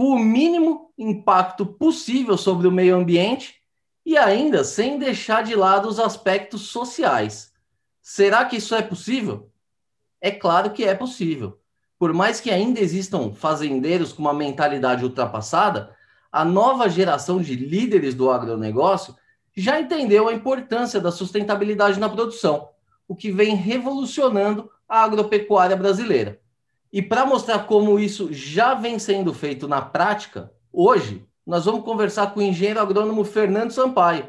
com o mínimo impacto possível sobre o meio ambiente e ainda sem deixar de lado os aspectos sociais. Será que isso é possível? É claro que é possível. Por mais que ainda existam fazendeiros com uma mentalidade ultrapassada, a nova geração de líderes do agronegócio já entendeu a importância da sustentabilidade na produção, o que vem revolucionando a agropecuária brasileira. E para mostrar como isso já vem sendo feito na prática, hoje nós vamos conversar com o engenheiro agrônomo Fernando Sampaio,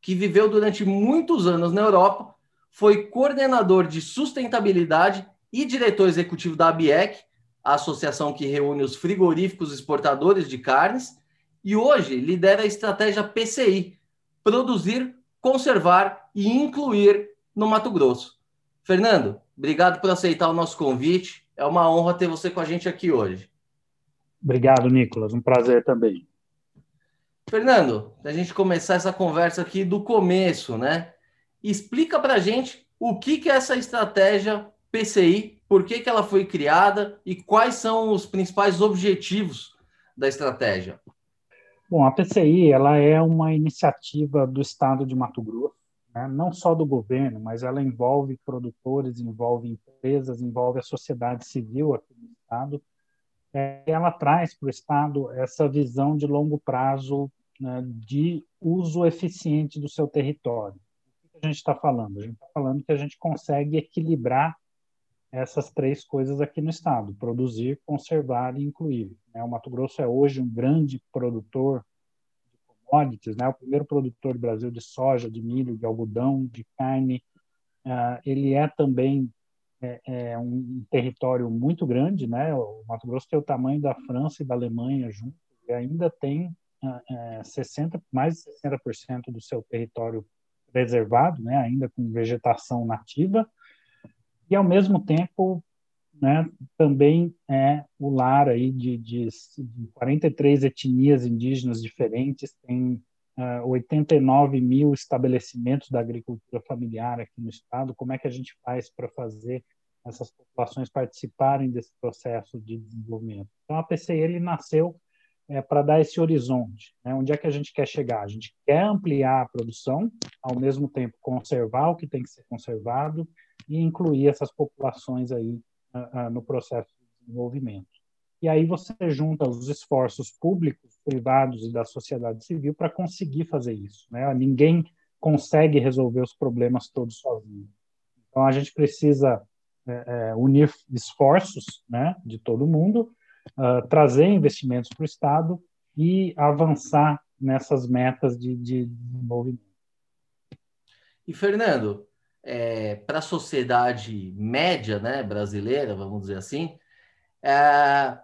que viveu durante muitos anos na Europa, foi coordenador de sustentabilidade e diretor executivo da ABIEC, a associação que reúne os frigoríficos exportadores de carnes, e hoje lidera a estratégia PCI, produzir, conservar e incluir no Mato Grosso. Fernando, obrigado por aceitar o nosso convite. É uma honra ter você com a gente aqui hoje. Obrigado, Nicolas. Um prazer também. Fernando, a gente começar essa conversa aqui do começo, né? Explica para a gente o que, que é essa estratégia PCI, por que, que ela foi criada e quais são os principais objetivos da estratégia. Bom, a PCI ela é uma iniciativa do Estado de Mato Grosso, né? não só do governo, mas ela envolve produtores, envolve empresas, envolve a sociedade civil aqui no Estado. É, ela traz para o Estado essa visão de longo prazo né, de uso eficiente do seu território. O que a gente está falando? A gente está falando que a gente consegue equilibrar essas três coisas aqui no estado: produzir, conservar e incluir. Né? O Mato Grosso é hoje um grande produtor commodities, né? o primeiro produtor do Brasil de soja, de milho, de algodão, de carne. Uh, ele é também é, é um território muito grande, né? O Mato Grosso tem o tamanho da França e da Alemanha juntos e ainda tem uh, 60, mais de 60% do seu território preservado, né? Ainda com vegetação nativa e ao mesmo tempo né, também é o lar aí de, de, de 43 etnias indígenas diferentes, tem uh, ah, 89 mil estabelecimentos da agricultura familiar aqui no estado. Como é que a gente faz para fazer essas populações participarem desse processo de desenvolvimento? Então, a PCI nasceu é, para dar esse horizonte. Né? Onde é que a gente quer chegar? A gente quer ampliar a produção, ao mesmo tempo conservar o que tem que ser conservado e incluir essas populações aí uh, no processo de desenvolvimento. E aí você junta os esforços públicos, privados e da sociedade civil para conseguir fazer isso. Né? Ninguém consegue resolver os problemas todos sozinho. Então a gente precisa é, é, unir esforços né, de todo mundo, uh, trazer investimentos para o Estado e avançar nessas metas de, de desenvolvimento. E Fernando, é, para a sociedade média né, brasileira, vamos dizer assim, é,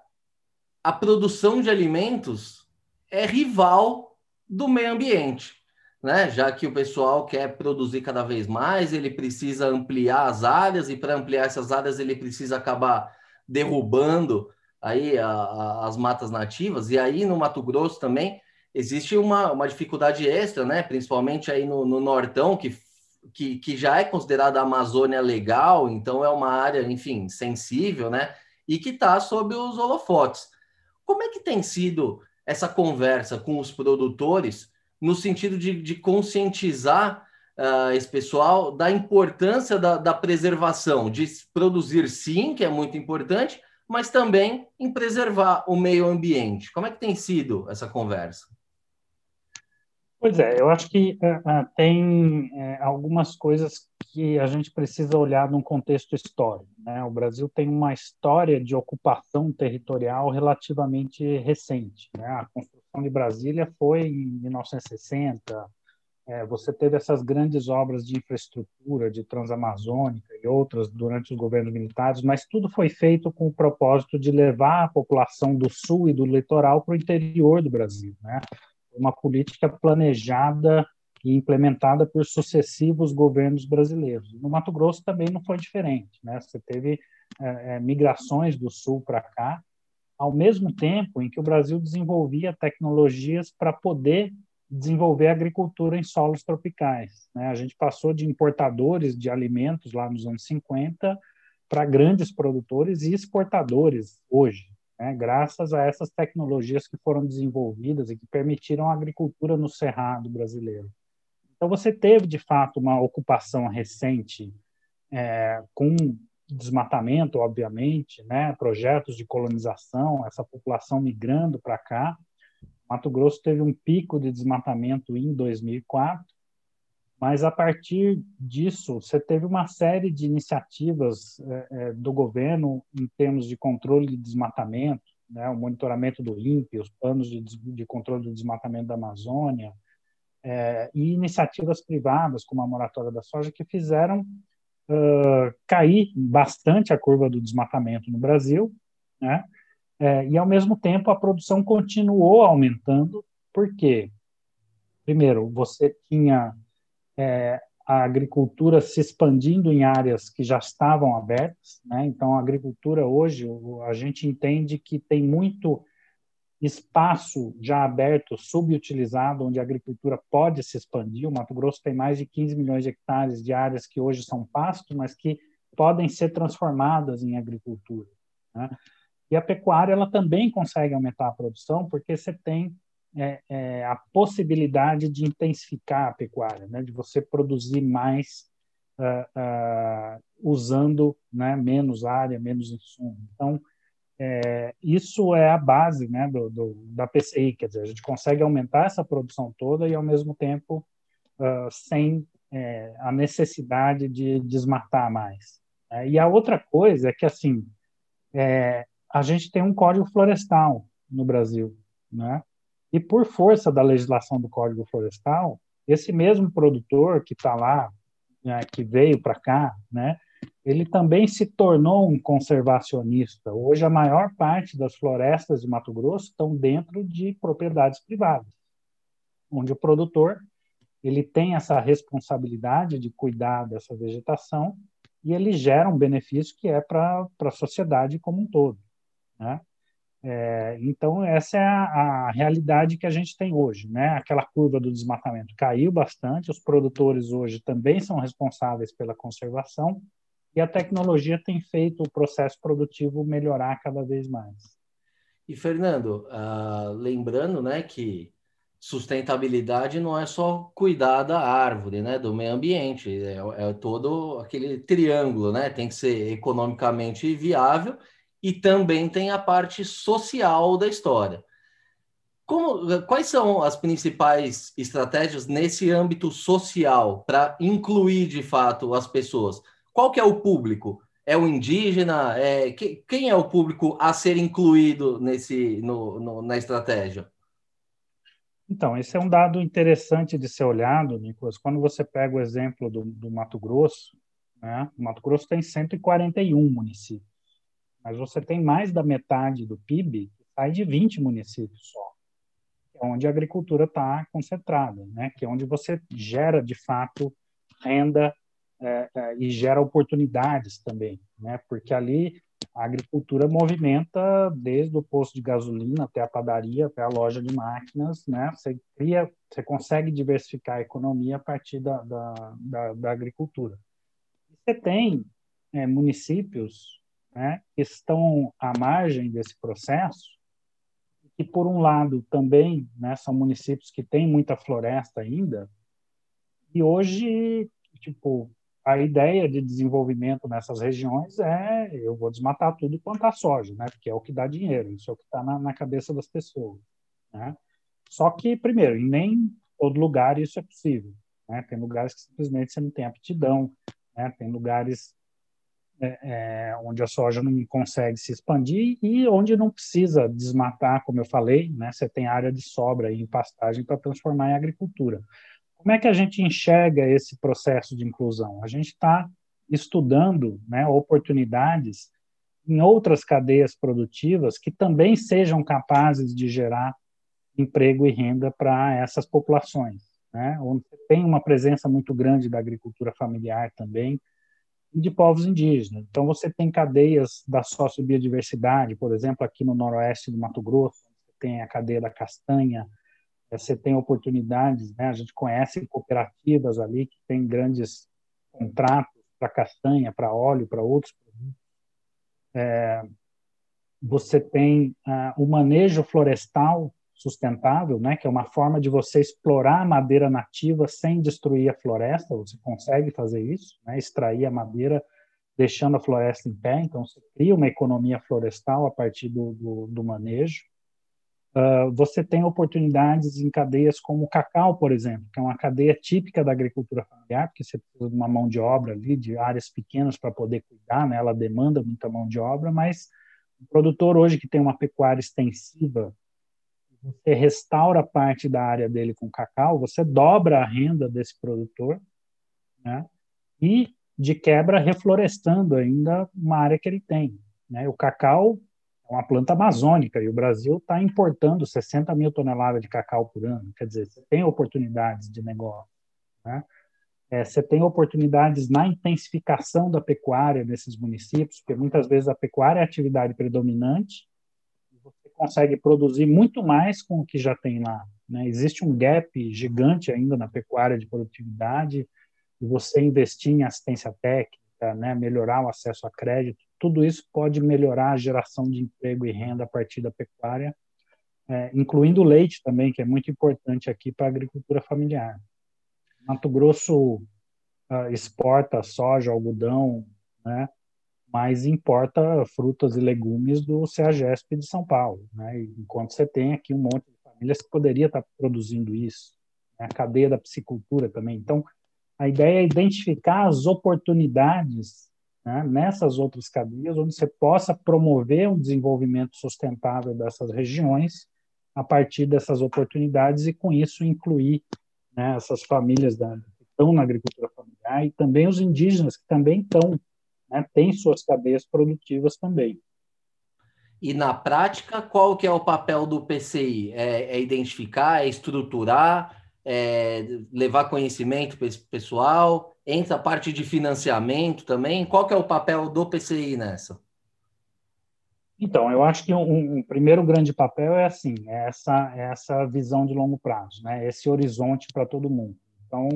a produção de alimentos é rival do meio ambiente. Né? Já que o pessoal quer produzir cada vez mais, ele precisa ampliar as áreas, e para ampliar essas áreas ele precisa acabar derrubando aí a, a, as matas nativas, e aí no Mato Grosso também existe uma, uma dificuldade extra, né? principalmente aí no, no Nortão, que que, que já é considerada Amazônia legal, então é uma área, enfim, sensível, né? E que está sob os holofotes. Como é que tem sido essa conversa com os produtores no sentido de, de conscientizar uh, esse pessoal da importância da, da preservação, de produzir sim, que é muito importante, mas também em preservar o meio ambiente? Como é que tem sido essa conversa? Pois é, eu acho que uh, tem uh, algumas coisas que a gente precisa olhar num contexto histórico. Né? O Brasil tem uma história de ocupação territorial relativamente recente. Né? A construção de Brasília foi em 1960, é, você teve essas grandes obras de infraestrutura, de Transamazônica e outras durante os governos militares, mas tudo foi feito com o propósito de levar a população do sul e do litoral para o interior do Brasil. Né? Uma política planejada e implementada por sucessivos governos brasileiros. No Mato Grosso também não foi diferente. Né? Você teve é, é migrações do sul para cá, ao mesmo tempo em que o Brasil desenvolvia tecnologias para poder desenvolver agricultura em solos tropicais. Né? A gente passou de importadores de alimentos lá nos anos 50 para grandes produtores e exportadores hoje, né? graças a essas tecnologias que foram desenvolvidas e que permitiram a agricultura no cerrado brasileiro. Então, você teve, de fato, uma ocupação recente é, com desmatamento, obviamente, né? projetos de colonização, essa população migrando para cá, Mato Grosso teve um pico de desmatamento em 2004, mas a partir disso você teve uma série de iniciativas é, é, do governo em termos de controle de desmatamento, né, o monitoramento do INPE, os planos de, de controle do desmatamento da Amazônia, é, e iniciativas privadas, como a moratória da soja, que fizeram uh, cair bastante a curva do desmatamento no Brasil, né? É, e, ao mesmo tempo, a produção continuou aumentando, porque, primeiro, você tinha é, a agricultura se expandindo em áreas que já estavam abertas, né? então a agricultura hoje, a gente entende que tem muito espaço já aberto, subutilizado, onde a agricultura pode se expandir. O Mato Grosso tem mais de 15 milhões de hectares de áreas que hoje são pasto, mas que podem ser transformadas em agricultura. Né? E a pecuária ela também consegue aumentar a produção, porque você tem é, é, a possibilidade de intensificar a pecuária, né? de você produzir mais uh, uh, usando né, menos área, menos insumo. Então, é, isso é a base né, do, do, da PCI, quer dizer, a gente consegue aumentar essa produção toda e, ao mesmo tempo, uh, sem é, a necessidade de desmatar mais. É, e a outra coisa é que, assim, é, a gente tem um código florestal no Brasil, né? E por força da legislação do Código Florestal, esse mesmo produtor que está lá, né, que veio para cá, né, ele também se tornou um conservacionista. Hoje, a maior parte das florestas de Mato Grosso estão dentro de propriedades privadas, onde o produtor ele tem essa responsabilidade de cuidar dessa vegetação e ele gera um benefício que é para a sociedade como um todo. Né? É, então, essa é a, a, realidade que a gente tem hoje. Né? Aquela curva do desmatamento caiu bastante, os produtores hoje também são responsáveis pela conservação, e a tecnologia tem feito o processo produtivo melhorar cada vez mais. E, Fernando, uh, lembrando né, que sustentabilidade não é só cuidar da árvore, né, do meio ambiente, é, é todo aquele triângulo, né, tem que ser economicamente viável e também tem a parte social da história. Como, quais são as principais estratégias nesse âmbito social para incluir de fato as pessoas? Qual que é o público? É o indígena? É, que, quem é o público a ser incluído nesse, no, no, na estratégia? Então, esse é um dado interessante de ser olhado, Nicolas. Quando você pega o exemplo do, do Mato Grosso, né? o Mato Grosso tem 141 municípios mas você tem mais da metade do PIB que sai de 20 municípios só, é onde a agricultura está concentrada, né? que é onde você gera, de fato, renda é, é, e gera oportunidades também, né? porque ali a agricultura movimenta desde o posto de gasolina até a padaria, até a loja de máquinas, né? Você cria, você consegue diversificar a economia a partir da, da, da, da agricultura. Você tem é, municípios né, estão à margem desse processo, e por um lado também né, são municípios que têm muita floresta ainda, e hoje, tipo, a ideia de desenvolvimento nessas regiões é eu vou desmatar tudo e plantar soja, né? Porque é o que dá dinheiro, isso é o que está na, na, cabeça das pessoas, né? Só que, primeiro, em nem todo lugar isso é possível, né? Tem lugares que simplesmente você não tem aptidão, né? Tem lugares é, é, onde a soja não consegue se expandir e onde não precisa desmatar, como eu falei, né? Você tem área de sobra em pastagem para transformar em agricultura. Como é que a gente enxerga esse processo de inclusão? A gente está estudando né, oportunidades em outras cadeias produtivas que também sejam capazes de gerar emprego e renda para essas populações, né? onde tem uma presença muito grande da agricultura familiar também e de povos indígenas. Então, você tem cadeias da sociobiodiversidade, por exemplo, aqui no noroeste do Mato Grosso, tem a cadeia da castanha, você tem oportunidades, né? a gente conhece cooperativas ali que têm grandes contratos para castanha, para óleo, para outros produtos. É, você tem ah, o manejo florestal sustentável, né, que é uma forma de você explorar a madeira nativa sem destruir a floresta. Você consegue fazer isso, né, extrair a madeira deixando a floresta em pé. Então, você cria uma economia florestal a partir do, do, do manejo. Uh, você tem oportunidades em cadeias como o cacau, por exemplo, que é uma cadeia típica da agricultura familiar, porque você precisa de uma mão de obra ali, de áreas pequenas para poder cuidar, né? ela demanda muita mão de obra, mas o produtor hoje que tem uma pecuária extensiva, você restaura parte da área dele com cacau, você dobra a renda desse produtor, né? e de quebra reflorestando ainda uma área que ele tem. Né? O cacau é uma planta amazônica e o Brasil está importando 60 mil toneladas de cacau por ano. Quer dizer, você tem oportunidades de negócio. Né? É, você tem oportunidades na intensificação da pecuária nesses municípios, porque muitas vezes a pecuária é a atividade predominante consegue produzir muito mais com o que já tem lá. Né? Existe um gap gigante ainda na pecuária de produtividade e você investir em assistência técnica, né? melhorar o acesso a crédito, tudo isso pode melhorar a geração de emprego e renda a partir da pecuária, é, incluindo o leite também, que é muito importante aqui para a agricultura familiar. Mato Grosso uh, exporta soja, algodão, né, mas importa frutas e legumes do CEAGESP de São Paulo, né, enquanto você tem aqui um monte de famílias que poderia estar produzindo isso, né, a cadeia da piscicultura também. Então, a ideia é identificar as oportunidades né, nessas outras cadeias, onde você possa promover um desenvolvimento sustentável dessas regiões a partir dessas oportunidades e, com isso, incluir né, essas famílias da, que estão na agricultura familiar e também os indígenas que também estão, né, têm suas cadeias produtivas também. E na prática, qual que é o papel do PCI? É, é identificar, é estruturar, é levar conhecimento pessoal, Entra a parte de financiamento também. Qual que é o papel do PCI nessa? Então, eu acho que um, um, primeiro grande papel é assim, é essa, é essa visão de longo prazo, né? esse horizonte para todo mundo. Então,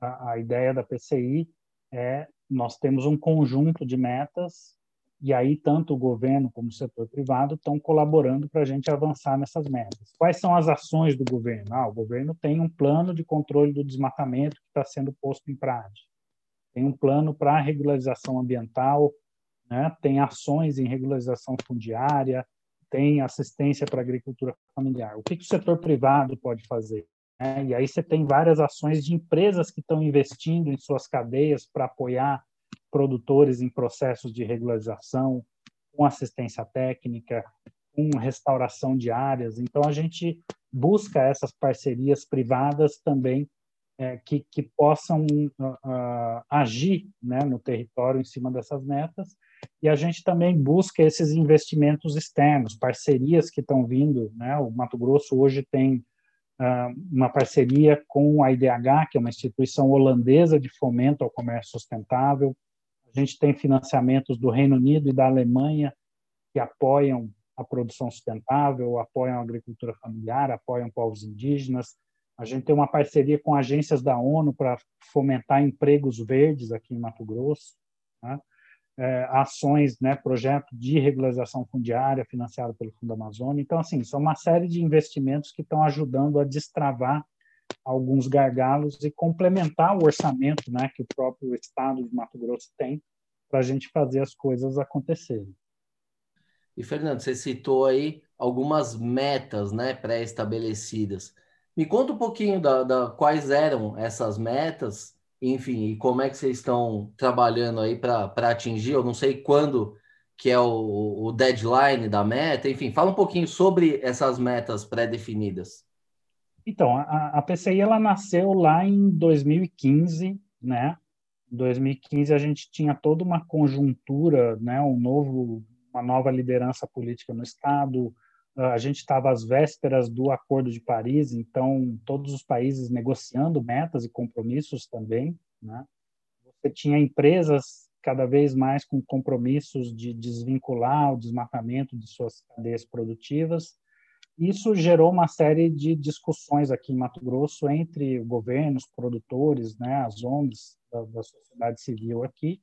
a, a, ideia da PCI é nós temos um conjunto de metas e aí tanto o governo como o setor privado estão colaborando para a gente avançar nessas metas. Quais são as ações do governo? Ah, o governo tem um plano de controle do desmatamento que está sendo posto em prática. Tem um plano para regularização ambiental, né? tem ações em regularização fundiária, tem assistência para agricultura familiar. O que, que o setor privado pode fazer? É, e aí você tem várias ações de empresas que estão investindo em suas cadeias para apoiar produtores em processos de regularização, com assistência técnica, com restauração de áreas. Então, a gente busca essas parcerias privadas também é, que, que, possam uh, agir né, no território em cima dessas metas. E a gente também busca esses investimentos externos, parcerias que estão vindo. Né? O Mato Grosso hoje tem uma parceria com a IDH, que é uma instituição holandesa de fomento ao comércio sustentável. A gente tem financiamentos do Reino Unido e da Alemanha que apoiam a produção sustentável, apoiam a agricultura familiar, apoiam povos indígenas. A gente tem uma parceria com agências da ONU para fomentar empregos verdes aqui em Mato Grosso. Né? É, ações, né, projeto de regularização fundiária financiado pelo Fundo Amazônia. Então, assim, são uma série de investimentos que estão ajudando a destravar alguns gargalos e complementar o orçamento né, que o próprio Estado de Mato Grosso tem para a gente fazer as coisas acontecerem. E, Fernando, você citou aí algumas metas né, pré-estabelecidas. Me conta um pouquinho da, da, quais eram essas metas, enfim, e como é que vocês estão trabalhando aí para atingir, eu não sei quando que é o, o deadline da meta, enfim, fala um pouquinho sobre essas metas pré-definidas. Então, a, a PCI ela nasceu lá em 2015, né? Em 2015 a gente tinha toda uma conjuntura, né? Um novo, uma nova liderança política no estado. A gente estava às vésperas do Acordo de Paris, então todos os países negociando metas e compromissos também, né? Você tinha empresas cada vez mais com compromissos de desvincular o desmatamento de suas cadeias produtivas isso gerou uma série de discussões aqui em Mato Grosso entre governos, produtores, né, as ONGs da, da sociedade civil aqui.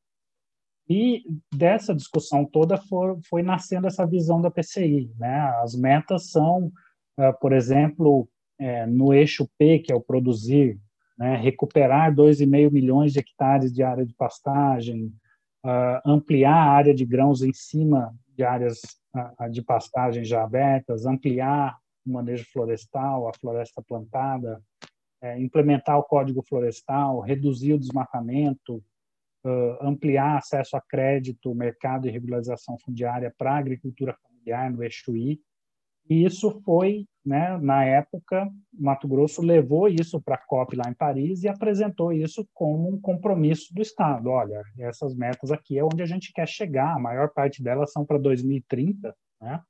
E dessa discussão toda foi, nascendo essa visão da PCI. Né? As metas são, uh, por exemplo, é, no eixo P, que é o produzir, né, recuperar 2,5 milhões de hectares de área de pastagem, uh, ampliar a área de grãos em cima de áreas de pastagem já abertas, ampliar o manejo florestal, a floresta plantada, é, implementar o código florestal, reduzir o desmatamento, ampliar acesso a crédito, mercado e regularização fundiária para a agricultura familiar no I, e isso foi, né, na época, Mato Grosso levou isso para a COP lá em Paris e apresentou isso como um compromisso do Estado. Olha, essas metas aqui é onde a gente quer chegar, a maior parte delas são para 2030, né?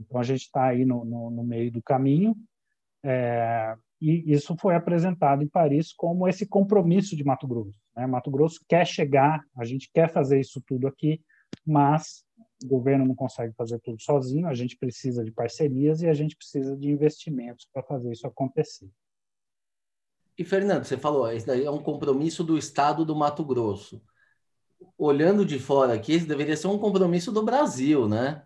Então a gente está aí no, no, no, meio do caminho. É, e isso foi apresentado em Paris como esse compromisso de Mato Grosso. Né? Mato Grosso quer chegar, a gente quer fazer isso tudo aqui, mas o governo não consegue fazer tudo sozinho, a gente precisa de parcerias e a gente precisa de investimentos para fazer isso acontecer. E, Fernando, você falou, isso daí é um compromisso do Estado do Mato Grosso. Olhando de fora aqui, isso deveria ser um compromisso do Brasil, né?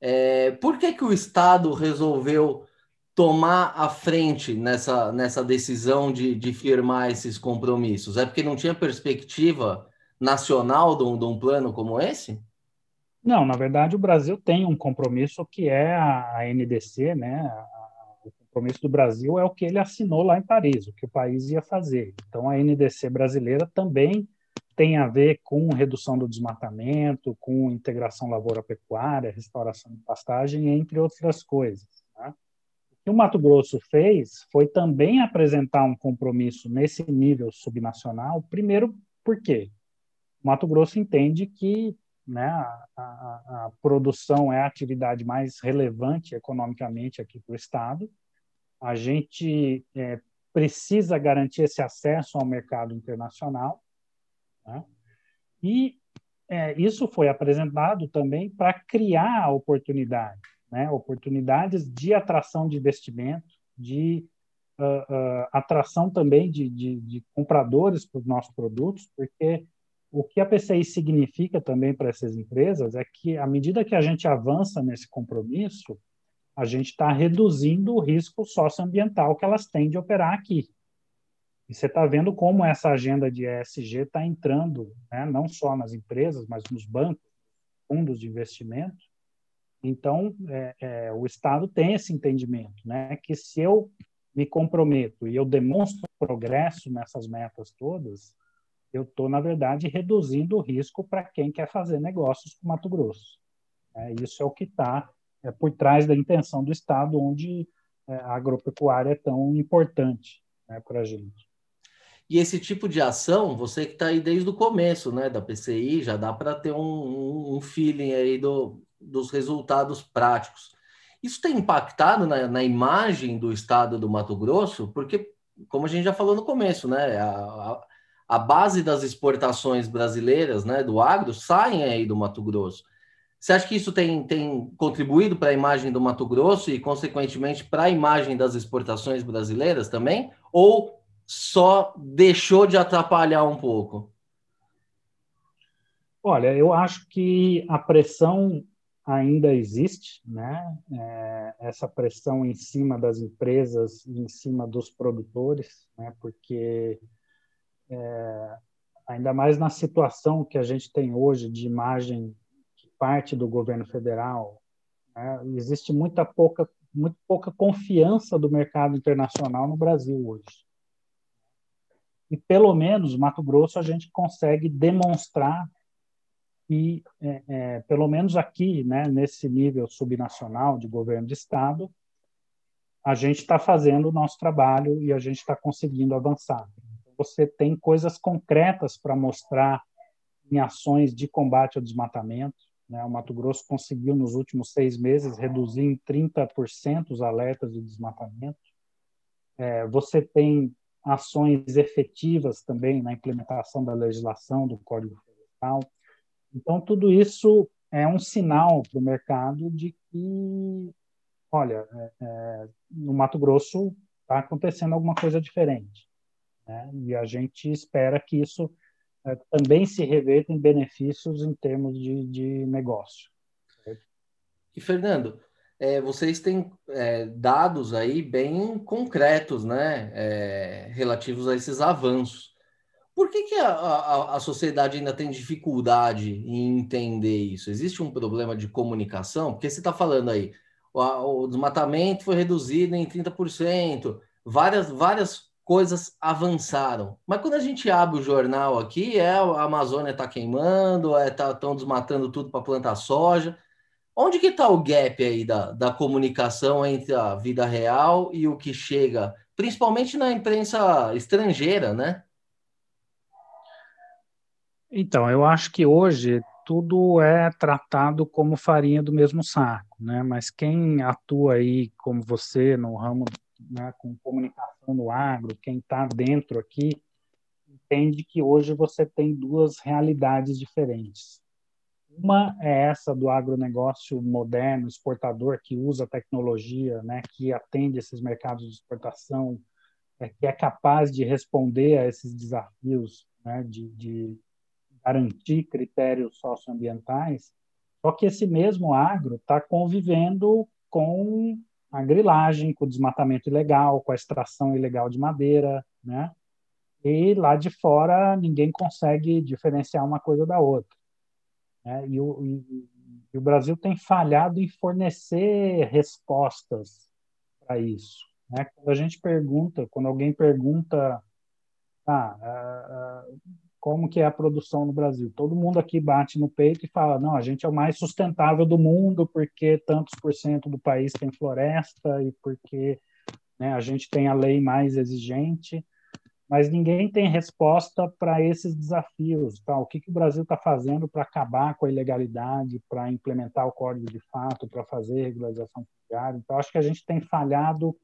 É, por que, que o Estado resolveu tomar a frente nessa, nessa decisão de, de firmar esses compromissos? É porque não tinha perspectiva nacional de um, de um plano como esse? Não, na verdade, o Brasil tem um compromisso que é a NDC, né? O compromisso do Brasil é o que ele assinou lá em Paris, o que o país ia fazer. Então, a NDC brasileira também tem a ver com redução do desmatamento, com integração lavoura-pecuária, restauração de pastagem, entre outras coisas. Né? Que o Mato Grosso fez foi também apresentar um compromisso nesse nível subnacional, primeiro, por quê? O Mato Grosso entende que né? A, a, a, produção é a atividade mais relevante economicamente aqui para o Estado. A gente é, precisa garantir esse acesso ao mercado internacional. Né? E é, isso foi apresentado também para criar oportunidades, né? oportunidades de atração de investimento, de uh, uh, atração também de, de, de compradores para os nossos produtos, porque o que a PCI significa também para essas empresas é que, à medida que a gente avança nesse compromisso, a gente está reduzindo o risco socioambiental que elas têm de operar aqui. E você está vendo como essa agenda de ESG está entrando, né, não só nas empresas, mas nos bancos, fundos de investimento. Então, é, é, o Estado tem esse entendimento, né, que se eu me comprometo e eu demonstro progresso nessas metas todas, eu estou, na verdade, reduzindo o risco para quem quer fazer negócios com Mato Grosso. É, isso é o que está é, por trás da intenção do Estado, onde é, a agropecuária é tão importante né, para a gente. E esse tipo de ação, você que está aí desde o começo né, da PCI, já dá para ter um, um, feeling aí do, dos resultados práticos. Isso tem impactado na, na, imagem do estado do Mato Grosso? Porque, como a gente já falou no começo, né, a, a base das exportações brasileiras, né, do agro, saem aí do Mato Grosso. Você acha que isso tem, tem contribuído para a imagem do Mato Grosso e, consequentemente, para a imagem das exportações brasileiras também? Ou só deixou de atrapalhar um pouco? Olha, eu acho que a pressão ainda existe, né? É, essa pressão em cima das empresas, em cima dos produtores, né? Porque é, ainda mais na situação que a gente tem hoje de imagem que parte do governo federal, né, existe muita pouca, muito pouca confiança do mercado internacional no Brasil hoje. E pelo menos Mato Grosso a gente consegue demonstrar que, é, é, pelo menos aqui, né, nesse nível subnacional de governo de estado, a gente está fazendo o nosso trabalho e a gente está conseguindo avançar. Você tem coisas concretas para mostrar em ações de combate ao desmatamento. Né? O Mato Grosso conseguiu, nos últimos seis meses, reduzir em 30% os alertas de desmatamento. É, você tem ações efetivas também na implementação da legislação do Código Florestal. Então, tudo isso é um sinal para o mercado de que, olha, é, é, no Mato Grosso está acontecendo alguma coisa diferente. Né? E a gente espera que isso é, também se reverta em benefícios em termos de, de negócio. E, Fernando, é, vocês têm é, dados aí bem concretos, né, é, relativos a esses avanços. Por que, que a, a, a, sociedade ainda tem dificuldade em entender isso? Existe um problema de comunicação? Porque você está falando aí, o, o, desmatamento foi reduzido em 30%, várias, várias coisas avançaram. Mas quando a gente abre o jornal aqui, é a Amazônia está queimando, estão é, tá, desmatando tudo para plantar soja. Onde que está o gap aí da, da comunicação entre a vida real e o que chega, principalmente na imprensa estrangeira, né? Então, eu acho que hoje tudo é tratado como farinha do mesmo saco, né? Mas quem atua aí, como você, no ramo né, com comunicação no agro, quem está dentro aqui, entende que hoje você tem duas realidades diferentes. Uma é essa do agronegócio moderno, exportador, que usa tecnologia, né, que atende esses mercados de exportação, é, que é capaz de responder a esses desafios né, de, de garantir critérios socioambientais, só que esse mesmo agro está convivendo com a grilagem, com o desmatamento ilegal, com a extração ilegal de madeira, né? E lá de fora ninguém consegue diferenciar uma coisa da outra. Né? E, o, e, e o Brasil tem falhado em fornecer respostas para isso. Né? Quando a gente pergunta, quando alguém pergunta, ah, como que é a produção no Brasil. Todo mundo aqui bate no peito e fala, não, a gente é o mais sustentável do mundo porque tantos por cento do país tem floresta e porque né, a gente tem a lei mais exigente, mas ninguém tem resposta para esses desafios. Tá? O que, que o Brasil está fazendo para acabar com a ilegalidade, para implementar o código de fato, para fazer regularização fundiária? Então, acho que a gente tem falhado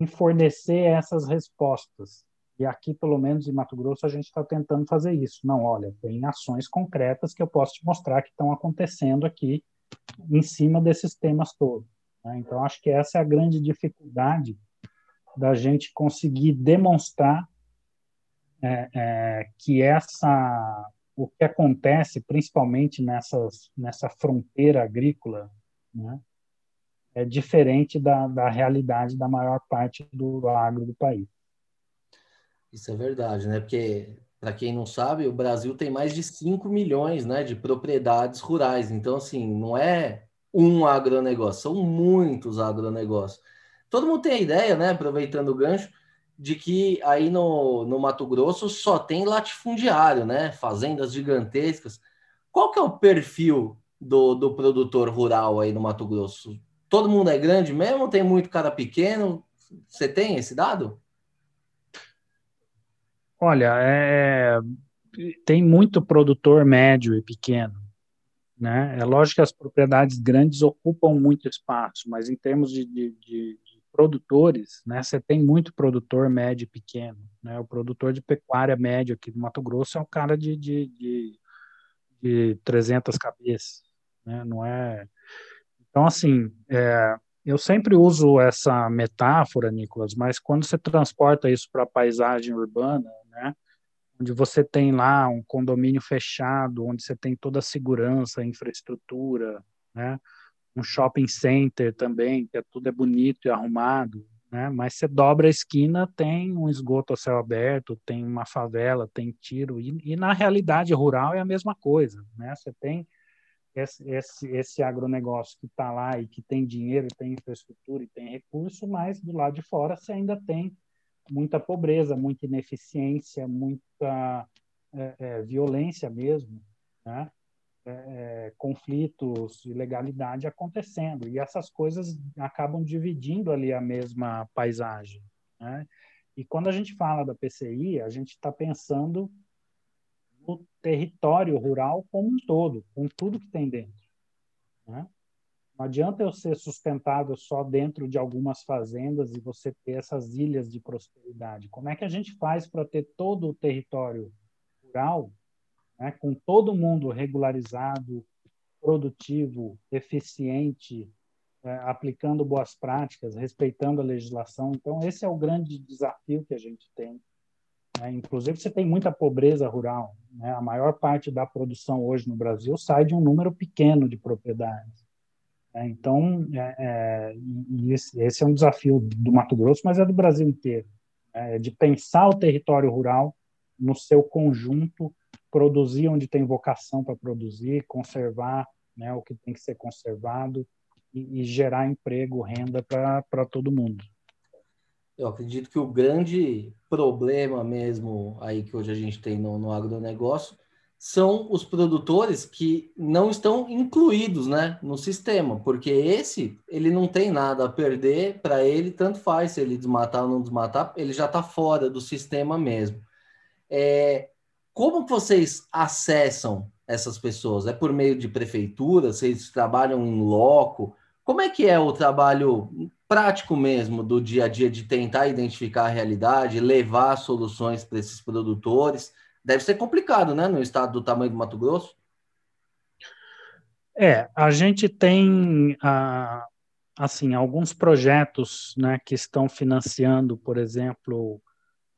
em fornecer essas respostas. E aqui, pelo menos em Mato Grosso, a gente está tentando fazer isso. Não, olha, tem ações concretas que eu posso te mostrar que estão acontecendo aqui em cima desses temas todos. Né? Então, acho que essa é a grande dificuldade da gente conseguir demonstrar é, é, que essa o que acontece, principalmente nessas, nessa fronteira agrícola, né, é diferente da, da realidade da maior parte do agro do país. Isso é verdade, né? Porque, para quem não sabe, o Brasil tem mais de 5 milhões né, de propriedades rurais. Então, assim, não é um agronegócio, são muitos agronegócios. Todo mundo tem a ideia, né, aproveitando o gancho, de que aí no, no Mato Grosso só tem latifundiário, né? Fazendas gigantescas. Qual que é o perfil do, do produtor rural aí no Mato Grosso? Todo mundo é grande mesmo? Tem muito cara pequeno? Você tem esse dado? Olha, é, tem muito produtor médio e pequeno. Né? É lógico que as propriedades grandes ocupam muito espaço, mas em termos de, de, de, de produtores, né, você tem muito produtor médio e pequeno. Né? O produtor de pecuária médio aqui do Mato Grosso é um cara de, de, de, de 300 cabeças. Né? Não é... Então, assim, é, eu sempre uso essa metáfora, Nicolas, mas quando você transporta isso para a paisagem urbana, né? Onde você tem lá um condomínio fechado, onde você tem toda a segurança, a infraestrutura, né? Um shopping center também, que é, tudo é bonito e arrumado, né? Mas você dobra a esquina, tem um esgoto a céu aberto, tem uma favela, tem tiro, e, e na realidade rural é a mesma coisa, né? Você tem esse, esse, esse agronegócio que está lá e que tem dinheiro, tem infraestrutura e tem recurso, mas do lado de fora você ainda tem muita pobreza, muita ineficiência, muita é, é, violência mesmo, né? É, conflitos, ilegalidade acontecendo. E essas coisas acabam dividindo ali a mesma paisagem. Né? E quando a gente fala da PCI, a gente está pensando no território rural como um todo, com tudo que tem dentro. Né? Não adianta eu ser sustentável só dentro de algumas fazendas e você ter essas ilhas de prosperidade. Como é que a gente faz para ter todo o território rural, né, com todo mundo regularizado, produtivo, eficiente, é, aplicando boas práticas, respeitando a legislação? Então, esse é o grande desafio que a gente tem. Né? Inclusive, você tem muita pobreza rural. Né? A maior parte da produção hoje no Brasil sai de um número pequeno de propriedades. É, então, é, é esse, esse, é um desafio do Mato Grosso, mas é do Brasil inteiro, né? é de pensar o território rural no seu conjunto, produzir onde tem vocação para produzir, conservar né, o que tem que ser conservado e, e gerar emprego, renda para todo mundo. Eu acredito que o grande problema mesmo aí que hoje a gente tem no, no agronegócio são os produtores que não estão incluídos né, no sistema, porque esse ele não tem nada a perder, para ele tanto faz se ele desmatar ou não desmatar, ele já está fora do sistema mesmo. É, como vocês acessam essas pessoas? É por meio de prefeitura? Vocês trabalham em loco? Como é que é o trabalho prático mesmo do dia a dia de tentar identificar a realidade, levar soluções para esses produtores? Deve ser complicado, né, no estado do tamanho do Mato Grosso. É, a gente tem ah, assim alguns projetos, né, que estão financiando, por exemplo,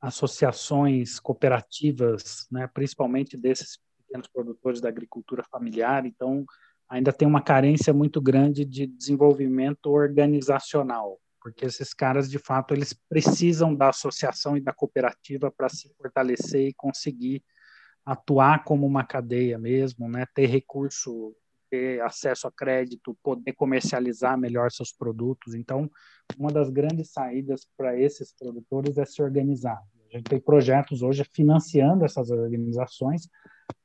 associações cooperativas, né, principalmente desses pequenos produtores da agricultura familiar. Então, ainda tem uma carência muito grande de desenvolvimento organizacional porque esses caras, de fato, eles precisam da associação e da cooperativa para se fortalecer e conseguir atuar como uma cadeia mesmo, né? ter recurso, ter acesso a crédito, poder comercializar melhor seus produtos. Então, uma das grandes saídas para esses produtores é se organizar. A gente tem projetos hoje financiando essas organizações,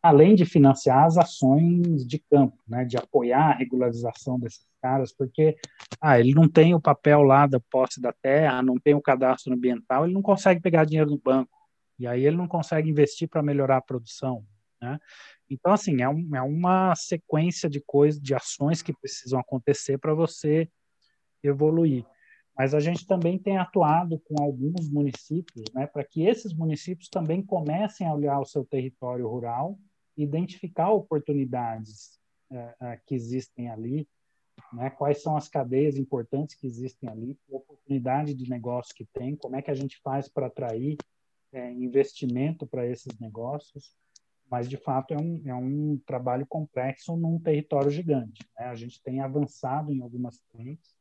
além de financiar as ações de campo, né, de apoiar a regularização desses caras, porque ah, ele não tem o papel lá da posse da terra, não tem o cadastro ambiental, ele não consegue pegar dinheiro no banco, e aí ele não consegue investir para melhorar a produção. Né? Então, assim, é, um, é uma sequência de coisas, de ações que precisam acontecer para você evoluir. Mas a gente também tem atuado com alguns municípios, né, para que esses municípios também comecem a olhar o seu território rural, identificar oportunidades é, é, que existem ali, né, quais são as cadeias importantes que existem ali, oportunidade de negócio que tem, como é que a gente faz para atrair é, investimento para esses negócios, mas de fato é um, é um trabalho complexo num território gigante. Né? A gente tem avançado em algumas frentes,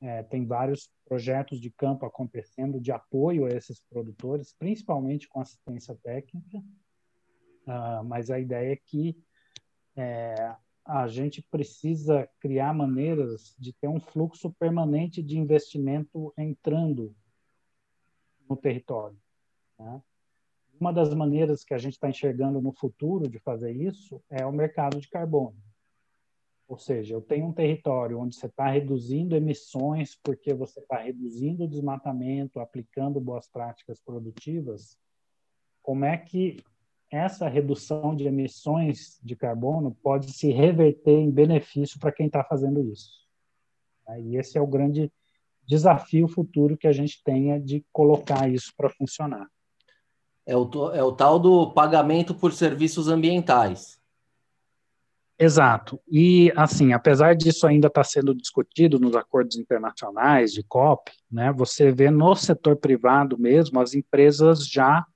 é, tem vários projetos de campo acontecendo de apoio a esses produtores, principalmente com assistência técnica, uh, mas a ideia é que é, a gente precisa criar maneiras de ter um fluxo permanente de investimento entrando no território. Né? Uma das maneiras que a gente está enxergando no futuro de fazer isso é o mercado de carbono. Ou seja, eu tenho um território onde você está reduzindo emissões porque você está reduzindo o desmatamento, aplicando boas práticas produtivas. Como é que essa redução de emissões de carbono pode se reverter em benefício para quem está fazendo isso? E esse é o grande desafio futuro que a gente tenha de colocar isso para funcionar. É o, é o tal do pagamento por serviços ambientais. Exato. E, assim, apesar disso ainda estar tá sendo discutido nos acordos internacionais de COP, né, você vê no setor privado mesmo as empresas já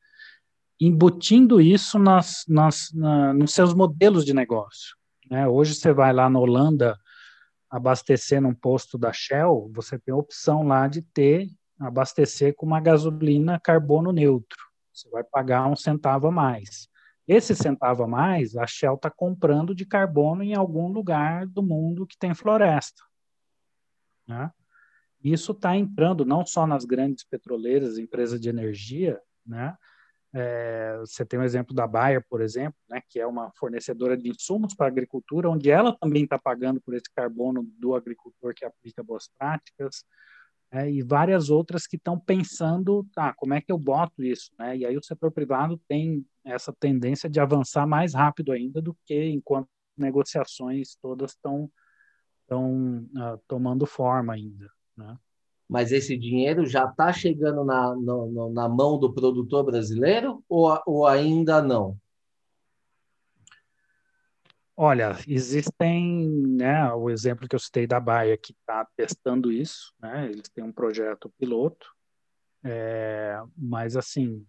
embutindo isso nas, nas, na, nos seus modelos de negócio. Né? Hoje você vai lá na Holanda abastecer num posto da Shell, você tem a opção lá de ter, abastecer com uma gasolina carbono neutro. Você vai pagar um centavo a mais. Esse centavo a mais, a Shell está comprando de carbono em algum lugar do mundo que tem floresta. Né? Isso está entrando não só nas grandes petroleiras, empresas de energia, né? É, você tem o exemplo da Bayer, por exemplo, né, que é uma fornecedora de insumos para a agricultura, onde ela também está pagando por esse carbono do agricultor que aplica boas práticas, é, e várias outras que estão pensando, tá, como é que eu boto isso? Né? E aí o setor privado tem essa tendência de avançar mais rápido ainda do que enquanto negociações todas estão estão uh, tomando forma ainda. Né? Mas esse dinheiro já está chegando na, no, na mão do produtor brasileiro ou, ou ainda não? Olha, existem, né, o exemplo que eu citei da Baia, que está testando isso, né, eles têm um projeto piloto, é, mas assim...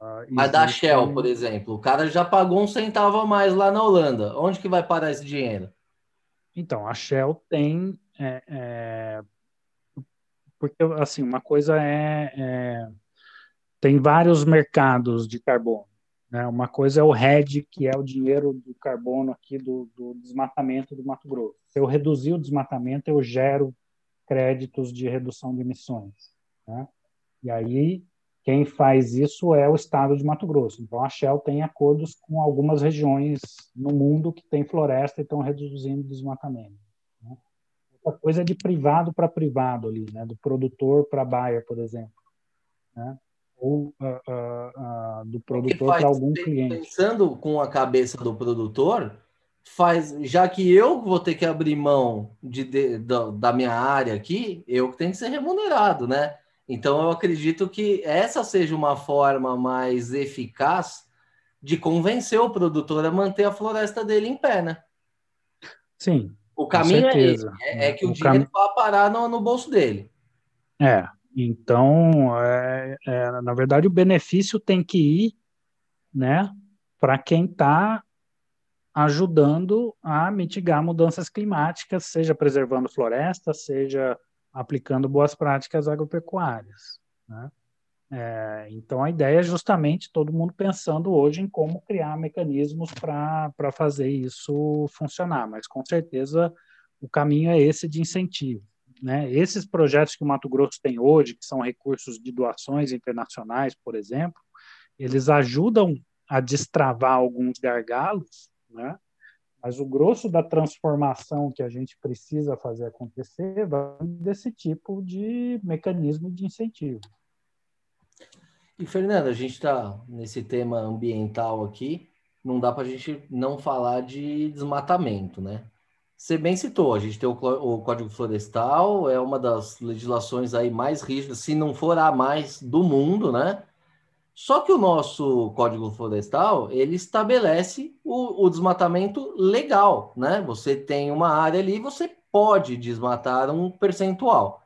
Uh, mas da Shell, por exemplo, o cara já pagou um centavo a mais lá na Holanda, onde que vai parar esse dinheiro? Então, a Shell tem é, é, porque assim uma coisa é, é, tem vários mercados de carbono né? uma coisa é o RED que é o dinheiro do carbono aqui do, do desmatamento do Mato Grosso se eu reduzir o desmatamento eu gero créditos de redução de emissões né? e aí quem faz isso é o estado de Mato Grosso então a Shell tem acordos com algumas regiões no mundo que tem floresta e estão reduzindo o desmatamento outra coisa é de privado para privado ali, né? Do produtor para buyer, por exemplo, né? Ou uh, uh, uh, do produtor para algum cliente. Pensando com a cabeça do produtor, faz, já que eu vou ter que abrir mão de, de, da, da minha área aqui, eu que tenho que ser remunerado, né? Então eu acredito que essa seja uma forma mais eficaz de convencer o produtor a manter a floresta dele em pé, né? Sim, o caminho é esse, é, é que o, o dinheiro cam... vá parar no, no, bolso dele. É, então, é, é, na verdade, o benefício tem que ir né, para quem está ajudando a mitigar mudanças climáticas, seja preservando florestas, seja aplicando boas práticas agropecuárias. Né? É, então, a ideia é justamente todo mundo pensando hoje em como criar mecanismos para fazer isso funcionar, mas com certeza o caminho é esse de incentivo. Né? Esses projetos que o Mato Grosso tem hoje, que são recursos de doações internacionais, por exemplo, eles ajudam a destravar alguns gargalos, né? Mas o grosso da transformação que a gente precisa fazer acontecer vai desse tipo de mecanismo de incentivo. E, Fernando, a gente está nesse tema ambiental aqui, não dá para a gente não falar de desmatamento, né? Você bem citou, a gente tem o, Código Florestal, é uma das legislações aí mais rígidas, se não for a mais do mundo, né? Só que o nosso Código Florestal, ele estabelece o, o desmatamento legal, né? Você tem uma área ali, você pode desmatar um percentual.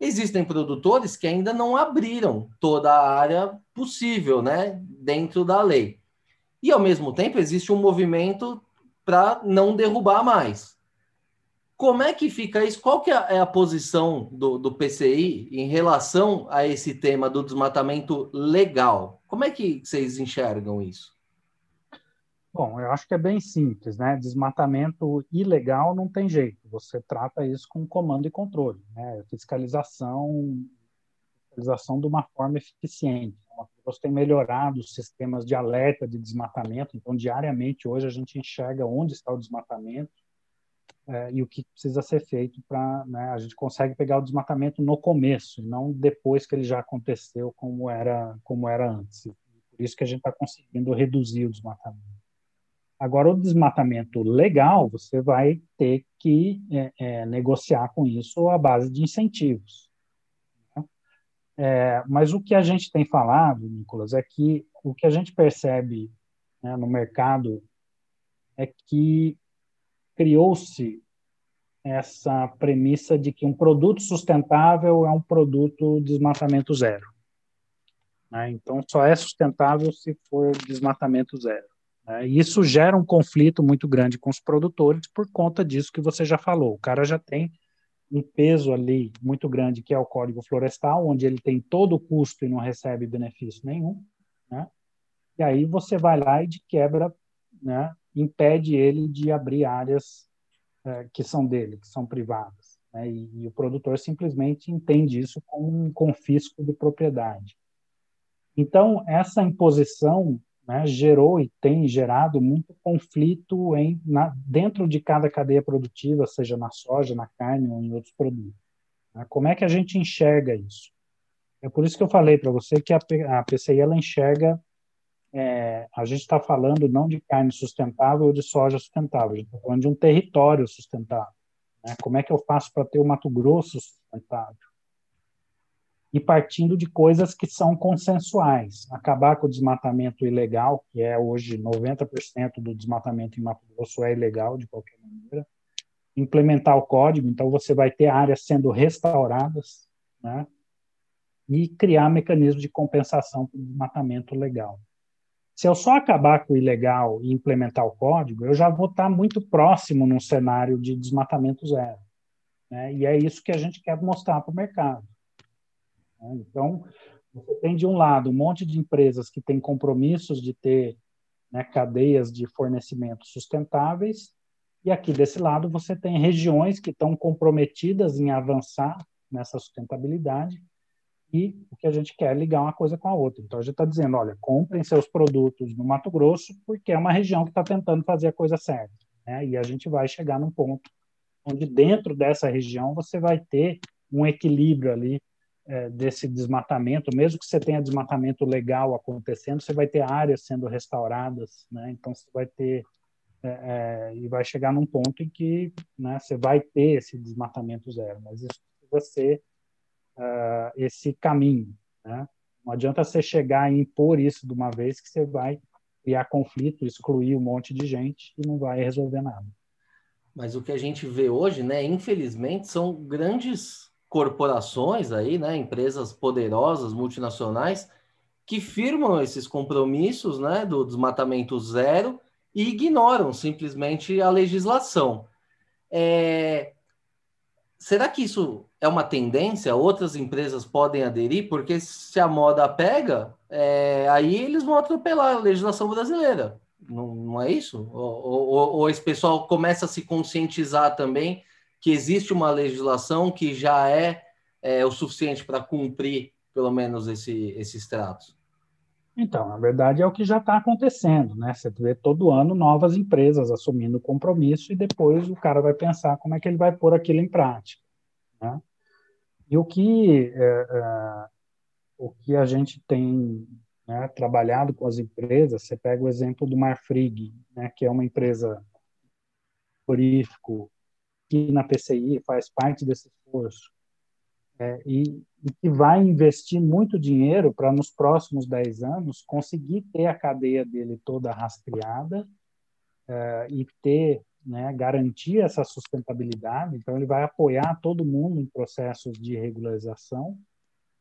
Existem produtores que ainda não abriram toda a área possível, né, dentro da lei. E ao mesmo tempo existe um movimento para não derrubar mais. Como é que fica isso? Qual que é a é posição do, do PCI em relação a esse tema do desmatamento legal? Como é que vocês enxergam isso? Bom, eu acho que é bem simples, né? Desmatamento ilegal não tem jeito. Você trata isso com comando e controle, né? Fiscalização, fiscalização de uma forma eficiente. Você tem melhorado os sistemas de alerta de desmatamento. Então, diariamente hoje a gente enxerga onde está o desmatamento é, e o que precisa ser feito para, né? A gente consegue pegar o desmatamento no começo, não depois que ele já aconteceu, como era, como era antes. Por isso que a gente está conseguindo reduzir o desmatamento. Agora, o desmatamento legal, você vai ter que é, é, negociar com isso à base de incentivos. Né? É, mas o que a gente tem falado, Nicolas, é que o que a gente percebe né, no mercado é que criou-se essa premissa de que um produto sustentável é um produto desmatamento zero. Né? Então, só é sustentável se for desmatamento zero. Né? E isso gera um conflito muito grande com os produtores por conta disso que você já falou. O cara já tem um peso ali muito grande, que é o Código Florestal, onde ele tem todo o custo e não recebe benefício nenhum. Né? E aí você vai lá e de quebra né, impede ele de abrir áreas é, que são dele, que são privadas. Né? E, e, o produtor simplesmente entende isso como um confisco de propriedade. Então, essa imposição né, gerou e tem gerado muito conflito em, na, dentro de cada cadeia produtiva, seja na soja, na carne ou em outros produtos. Né? Como é que a gente enxerga isso? É por isso que eu falei para você que a, a PCI ela enxerga, é, a gente está falando não de carne sustentável ou de soja sustentável, a gente está falando de um território sustentável. Né? Como é que eu faço para ter o Mato Grosso sustentável? E partindo de coisas que são consensuais. Acabar com o desmatamento ilegal, que é hoje 90% do desmatamento em Mato Grosso é ilegal, de qualquer maneira. Implementar o código, então você vai ter áreas sendo restauradas, né? e criar mecanismos de compensação para o desmatamento legal. Se eu só acabar com o ilegal e implementar o código, eu já vou estar muito próximo num cenário de desmatamento zero. Né? E é isso que a gente quer mostrar para o mercado. Né? Então, você tem de um lado um monte de empresas que têm compromissos de ter né, cadeias de fornecimento sustentáveis, e aqui desse lado você tem regiões que estão comprometidas em avançar nessa sustentabilidade, e o que a gente quer é ligar uma coisa com a outra. Então a gente está dizendo, olha, comprem seus produtos no Mato Grosso, porque é uma região que está tentando fazer a coisa certa. Né? E a gente vai chegar num ponto onde dentro dessa região você vai ter um equilíbrio ali é, desse desmatamento, mesmo que você tenha desmatamento legal acontecendo, você vai ter áreas sendo restauradas, né? Então você vai ter é, é, e vai chegar num ponto em que né, você vai ter esse desmatamento zero, mas isso precisa ser uh, esse caminho. Né? Não adianta você chegar e impor isso de uma vez que você vai criar conflito, excluir um monte de gente e não vai resolver nada. Mas o que a gente vê hoje, né, infelizmente, são grandes corporações aí, né, empresas poderosas, multinacionais, que firmam esses compromissos, né, do desmatamento zero e ignoram simplesmente a legislação. É... Será que isso é uma tendência, outras empresas podem aderir, porque se a moda pega, é, aí eles vão atropelar a legislação brasileira. Não, não é isso? Ou, ou, ou, esse pessoal começa a se conscientizar também que existe uma legislação que já é, é o suficiente para cumprir, pelo menos, esse, esses tratos? Então, na verdade, é o que já está acontecendo, né? Você vê todo ano novas empresas assumindo compromisso e depois o cara vai pensar como é que ele vai pôr aquilo em prática. Né? E o que, é, é, o que a gente tem né, trabalhado com as empresas, você pega o exemplo do Marfrig, né, que é uma empresa frigorífico que na PCI faz parte desse esforço, é, e, e, que vai investir muito dinheiro para, nos próximos 10 anos, conseguir ter a cadeia dele toda rastreada é, e ter né, garantir essa sustentabilidade, então ele vai apoiar todo mundo em processos de regularização,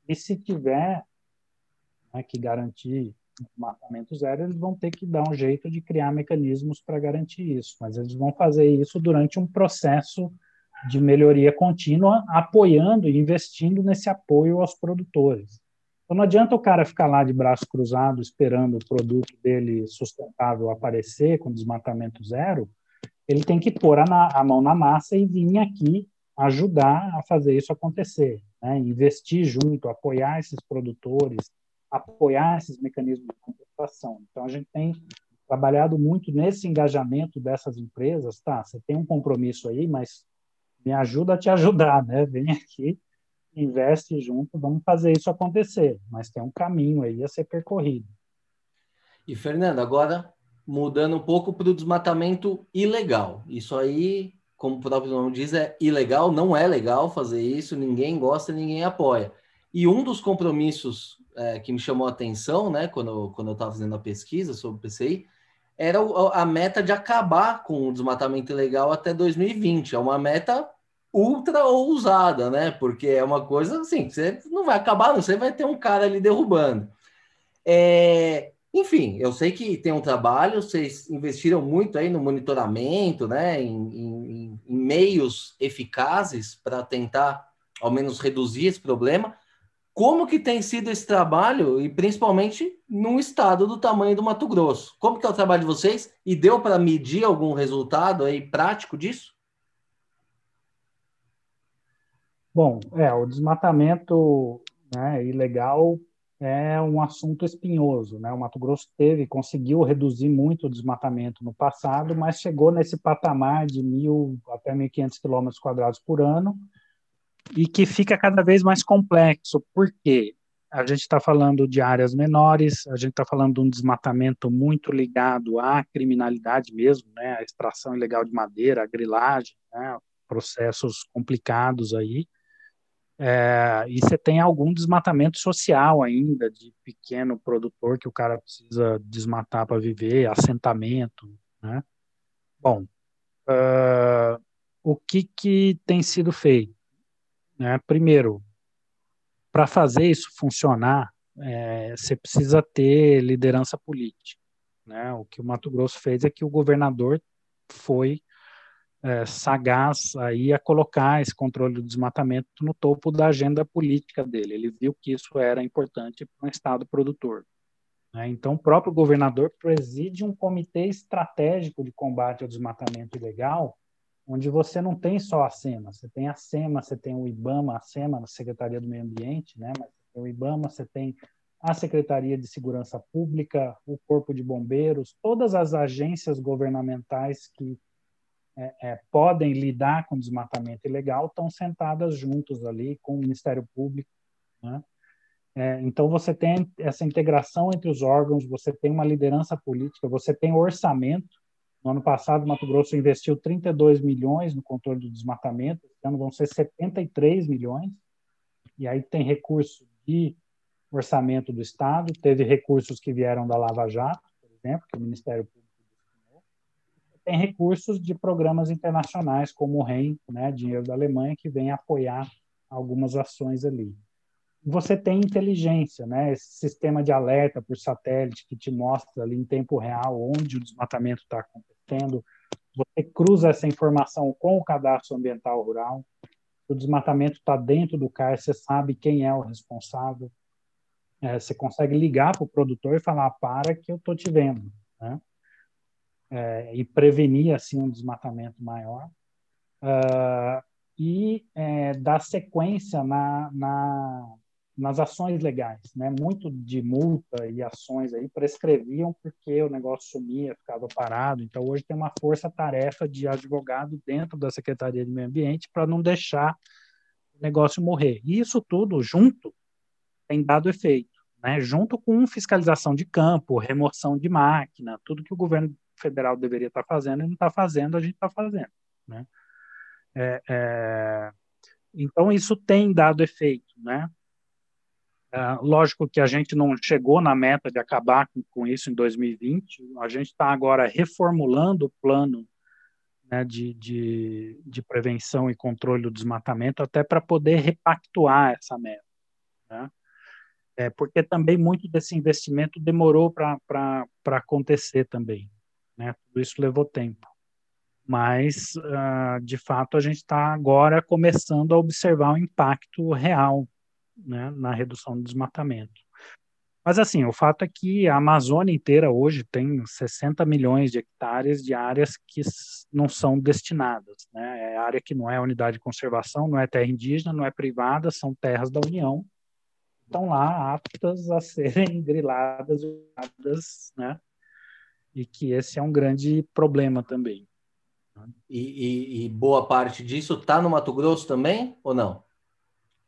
e se tiver né, que garantir matamento zero, eles vão ter que dar um jeito de criar mecanismos para garantir isso, mas eles vão fazer isso durante um processo de melhoria contínua, apoiando e investindo nesse apoio aos produtores. Então não adianta o cara ficar lá de braço cruzado esperando o produto dele sustentável aparecer com desmatamento zero, ele tem que pôr a, na, a mão na massa e vir aqui ajudar a fazer isso acontecer, né? investir junto, apoiar esses produtores, apoiar esses mecanismos de compensação. Então, a gente tem trabalhado muito nesse engajamento dessas empresas, tá? Você tem um compromisso aí, mas me ajuda a te ajudar, né? Vem aqui, investe junto, vamos fazer isso acontecer. Mas tem um caminho aí a ser percorrido. E Fernando, agora mudando um pouco para o desmatamento ilegal. Isso aí, como o próprio nome diz, é ilegal, não é legal fazer isso, ninguém gosta, ninguém apoia. E um dos compromissos é, que me chamou a atenção, né, quando, quando eu estava fazendo a pesquisa sobre o PCI, era a meta de acabar com o desmatamento ilegal até 2020. É uma meta ultra ousada, né? Porque é uma coisa assim, você não vai acabar, você vai ter um cara ali derrubando. É, enfim, eu sei que tem um trabalho, vocês investiram muito aí no monitoramento, né, em, em, em meios eficazes para tentar, ao menos, reduzir esse problema. Como que tem sido esse trabalho, e principalmente num estado do tamanho do Mato Grosso? Como que é o trabalho de vocês? E deu para medir algum resultado aí prático disso? Bom, é, o desmatamento né, ilegal é um assunto espinhoso. Né? O Mato Grosso teve, conseguiu reduzir muito o desmatamento no passado, mas chegou nesse patamar de mil até 1.500 quilômetros quadrados por ano e que fica cada vez mais complexo. Por quê? A gente está falando de áreas menores, a gente está falando de um desmatamento muito ligado à criminalidade mesmo, né? a extração ilegal de madeira, a grilagem, né? processos complicados aí. É, e você tem algum desmatamento social ainda, de pequeno produtor que o cara precisa desmatar para viver, assentamento, né? Bom, uh, o que, que tem sido feito? Né? Primeiro, para fazer isso funcionar, é, você precisa ter liderança política. Né? O que o Mato Grosso fez é que o governador foi é, sagaz aí a colocar esse controle do desmatamento no topo da agenda política dele. Ele viu que isso era importante para um Estado produtor. Né? Então, o próprio governador preside um comitê estratégico de combate ao desmatamento ilegal, onde você não tem só a SEMA, você tem a SEMA, você tem o IBAMA, a SEMA, a Secretaria do Meio Ambiente, né? mas tem o IBAMA, você tem a Secretaria de Segurança Pública, o Corpo de Bombeiros, todas as agências governamentais que é, é, podem lidar com desmatamento ilegal estão sentadas juntos ali com o Ministério Público. Né? É, então, você tem essa integração entre os órgãos, você tem uma liderança política, você tem orçamento. No ano passado, Mato Grosso investiu 32 milhões no controle do desmatamento, este ano vão ser 73 milhões. E aí tem recurso de orçamento do Estado, teve recursos que vieram da Lava Jato, por exemplo, que o Ministério Público tem recursos de programas internacionais, como o REN, né, dinheiro da Alemanha, que vem apoiar algumas ações ali. Você tem inteligência, né, esse sistema de alerta por satélite que te mostra ali em tempo real onde o desmatamento está acontecendo. Você cruza essa informação com o cadastro ambiental rural. O desmatamento está dentro do CAR, você sabe quem é o responsável. É, você consegue ligar para o produtor e falar: para que eu estou te vendo. Né? É, e prevenir assim um desmatamento maior uh, e é, dar sequência na, na, nas ações legais, né? Muito de multa e ações aí prescreviam porque o negócio sumia, ficava parado. Então hoje tem uma força-tarefa de advogado dentro da Secretaria de Meio Ambiente para não deixar o negócio morrer. E isso tudo junto tem dado efeito. Né, junto com fiscalização de campo, remoção de máquina, tudo que o governo federal deveria estar fazendo e não está fazendo, a gente está fazendo. Né? É, é, então, isso tem dado efeito. Né? É, lógico que a gente não chegou na meta de acabar com, com isso em 2020, a gente está agora reformulando o plano né, de, de, de, prevenção e controle do desmatamento, até para poder repactuar essa meta. Né? É, porque também muito desse investimento demorou para acontecer também. Né? Tudo isso levou tempo. Mas, uh, de fato, a gente está agora começando a observar o impacto real né, na redução do desmatamento. Mas, assim, o fato é que a Amazônia inteira hoje tem 60 milhões de hectares de áreas que não são destinadas. Né? É área que não é unidade de conservação, não é terra indígena, não é privada, são terras da União. Estão lá aptas a serem griladas, né? E que esse é um grande problema também. E, e, e boa parte disso está no Mato Grosso também, ou não?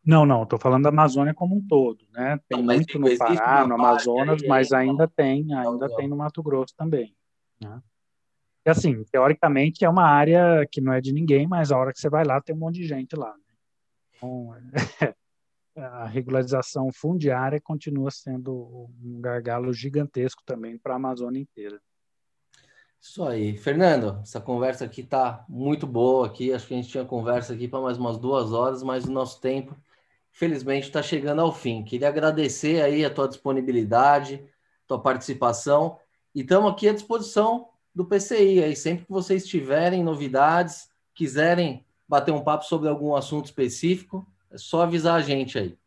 Não, não, estou falando da Amazônia como um todo, né? Tem não, muito no Pará, no Amazonas, aí, mas ainda tem, ainda tem no Mato Grosso também. Né? E assim, teoricamente é uma área que não é de ninguém, mas a hora que você vai lá tem um monte de gente lá. Né? Então, a regularização fundiária continua sendo um gargalo gigantesco também para a Amazônia inteira. Isso aí. Fernando, essa conversa aqui tá muito boa aqui. Acho que a gente tinha conversa aqui para mais umas duas horas, mas o nosso tempo, infelizmente, está chegando ao fim. Queria agradecer aí a tua disponibilidade, tua participação e estamos aqui à disposição do PCI aí, sempre que vocês tiverem novidades, quiserem bater um papo sobre algum assunto específico, é só avisar a gente aí.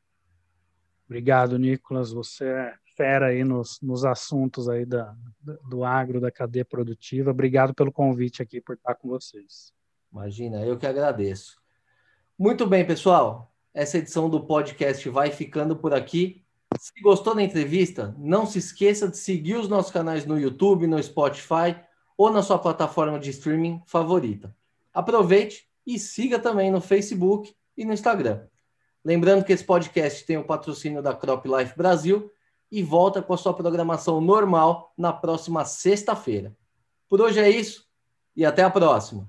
Obrigado, Nicolas. Você é fera aí nos, nos assuntos aí da, do agro, da cadeia produtiva. Obrigado pelo convite aqui por estar com vocês. Imagina, eu que agradeço. Muito bem, pessoal. Essa edição do podcast vai ficando por aqui. Se gostou da entrevista, não se esqueça de seguir os nossos canais no YouTube, no Spotify ou na sua plataforma de streaming favorita. Aproveite e siga também no Facebook e no Instagram. Lembrando que esse podcast tem o patrocínio da Crop Life Brasil e volta com a sua programação normal na próxima sexta-feira. Por hoje é isso e até a próxima.